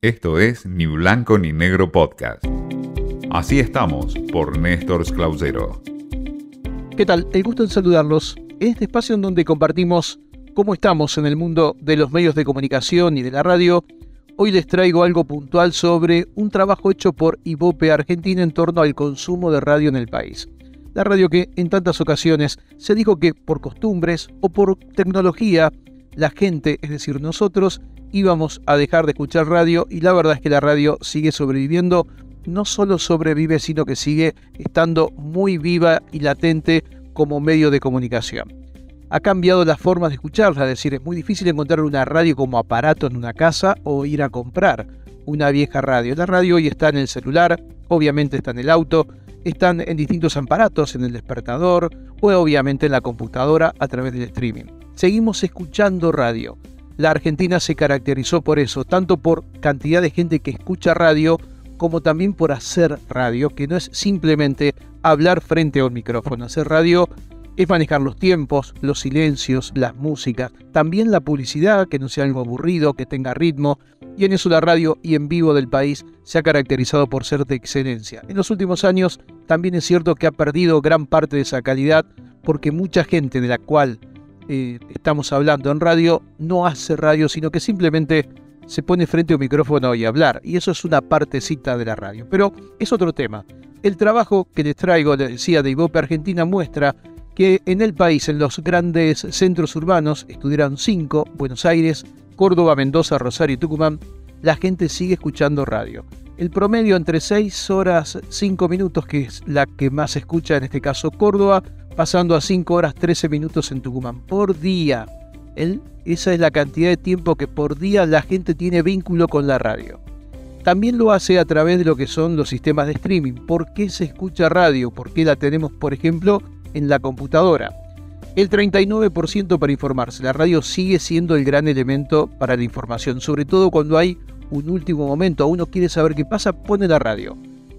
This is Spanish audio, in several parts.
Esto es Ni Blanco ni Negro Podcast. Así estamos por Néstor Clausero. ¿Qué tal? El gusto en saludarlos en este espacio en donde compartimos cómo estamos en el mundo de los medios de comunicación y de la radio. Hoy les traigo algo puntual sobre un trabajo hecho por Ibope Argentina en torno al consumo de radio en el país. La radio que en tantas ocasiones se dijo que por costumbres o por tecnología la gente, es decir, nosotros, íbamos a dejar de escuchar radio y la verdad es que la radio sigue sobreviviendo, no solo sobrevive, sino que sigue estando muy viva y latente como medio de comunicación. Ha cambiado la forma de escucharla, es decir, es muy difícil encontrar una radio como aparato en una casa o ir a comprar una vieja radio. La radio hoy está en el celular, obviamente está en el auto, están en distintos aparatos, en el despertador o obviamente en la computadora a través del streaming seguimos escuchando radio. La Argentina se caracterizó por eso, tanto por cantidad de gente que escucha radio, como también por hacer radio, que no es simplemente hablar frente a un micrófono. Hacer radio es manejar los tiempos, los silencios, las músicas, también la publicidad, que no sea algo aburrido, que tenga ritmo, y en eso la radio y en vivo del país se ha caracterizado por ser de excelencia. En los últimos años también es cierto que ha perdido gran parte de esa calidad porque mucha gente de la cual eh, estamos hablando en radio, no hace radio, sino que simplemente se pone frente a un micrófono y hablar. Y eso es una partecita de la radio. Pero es otro tema. El trabajo que les traigo, les decía, de Ibope Argentina muestra que en el país, en los grandes centros urbanos, estudiaron cinco, Buenos Aires, Córdoba, Mendoza, Rosario y Tucumán, la gente sigue escuchando radio. El promedio entre 6 horas 5 minutos, que es la que más escucha, en este caso Córdoba, pasando a 5 horas 13 minutos en Tucumán por día. esa es la cantidad de tiempo que por día la gente tiene vínculo con la radio. También lo hace a través de lo que son los sistemas de streaming. ¿Por qué se escucha radio? ¿Por qué la tenemos, por ejemplo, en la computadora? El 39% para informarse. La radio sigue siendo el gran elemento para la información, sobre todo cuando hay un último momento, uno quiere saber qué pasa, pone la radio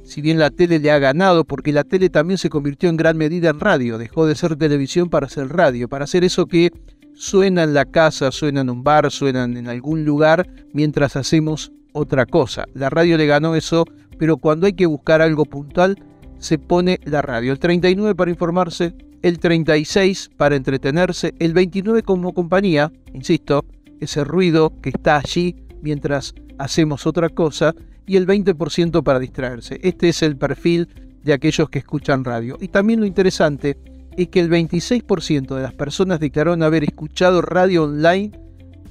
si bien la tele le ha ganado, porque la tele también se convirtió en gran medida en radio, dejó de ser televisión para ser radio, para hacer eso que suena en la casa, suena en un bar, suena en algún lugar, mientras hacemos otra cosa. La radio le ganó eso, pero cuando hay que buscar algo puntual, se pone la radio. El 39 para informarse, el 36 para entretenerse, el 29 como compañía, insisto, ese ruido que está allí mientras hacemos otra cosa, y el 20% para distraerse. Este es el perfil de aquellos que escuchan radio. Y también lo interesante es que el 26% de las personas declararon haber escuchado radio online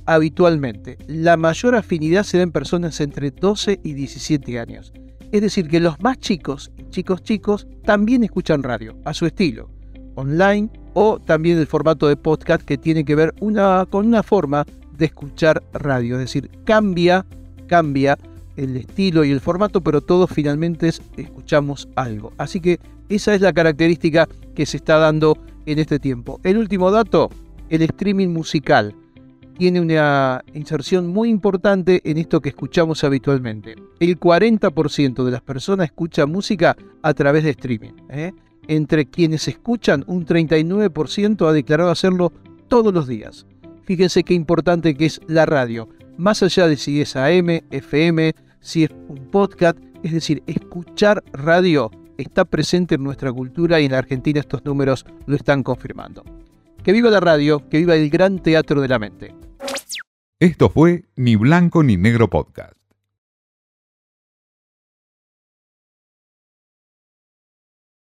habitualmente. La mayor afinidad se da en personas entre 12 y 17 años. Es decir, que los más chicos, chicos chicos, también escuchan radio, a su estilo, online o también el formato de podcast que tiene que ver una, con una forma de escuchar radio. Es decir, cambia, cambia el estilo y el formato, pero todos finalmente escuchamos algo. Así que esa es la característica que se está dando en este tiempo. El último dato, el streaming musical. Tiene una inserción muy importante en esto que escuchamos habitualmente. El 40% de las personas escucha música a través de streaming. ¿eh? Entre quienes escuchan, un 39% ha declarado hacerlo todos los días. Fíjense qué importante que es la radio. Más allá de si es AM, FM, si es un podcast, es decir, escuchar radio está presente en nuestra cultura y en la Argentina estos números lo están confirmando. Que viva la radio, que viva el gran teatro de la mente. Esto fue Ni Blanco ni Negro Podcast.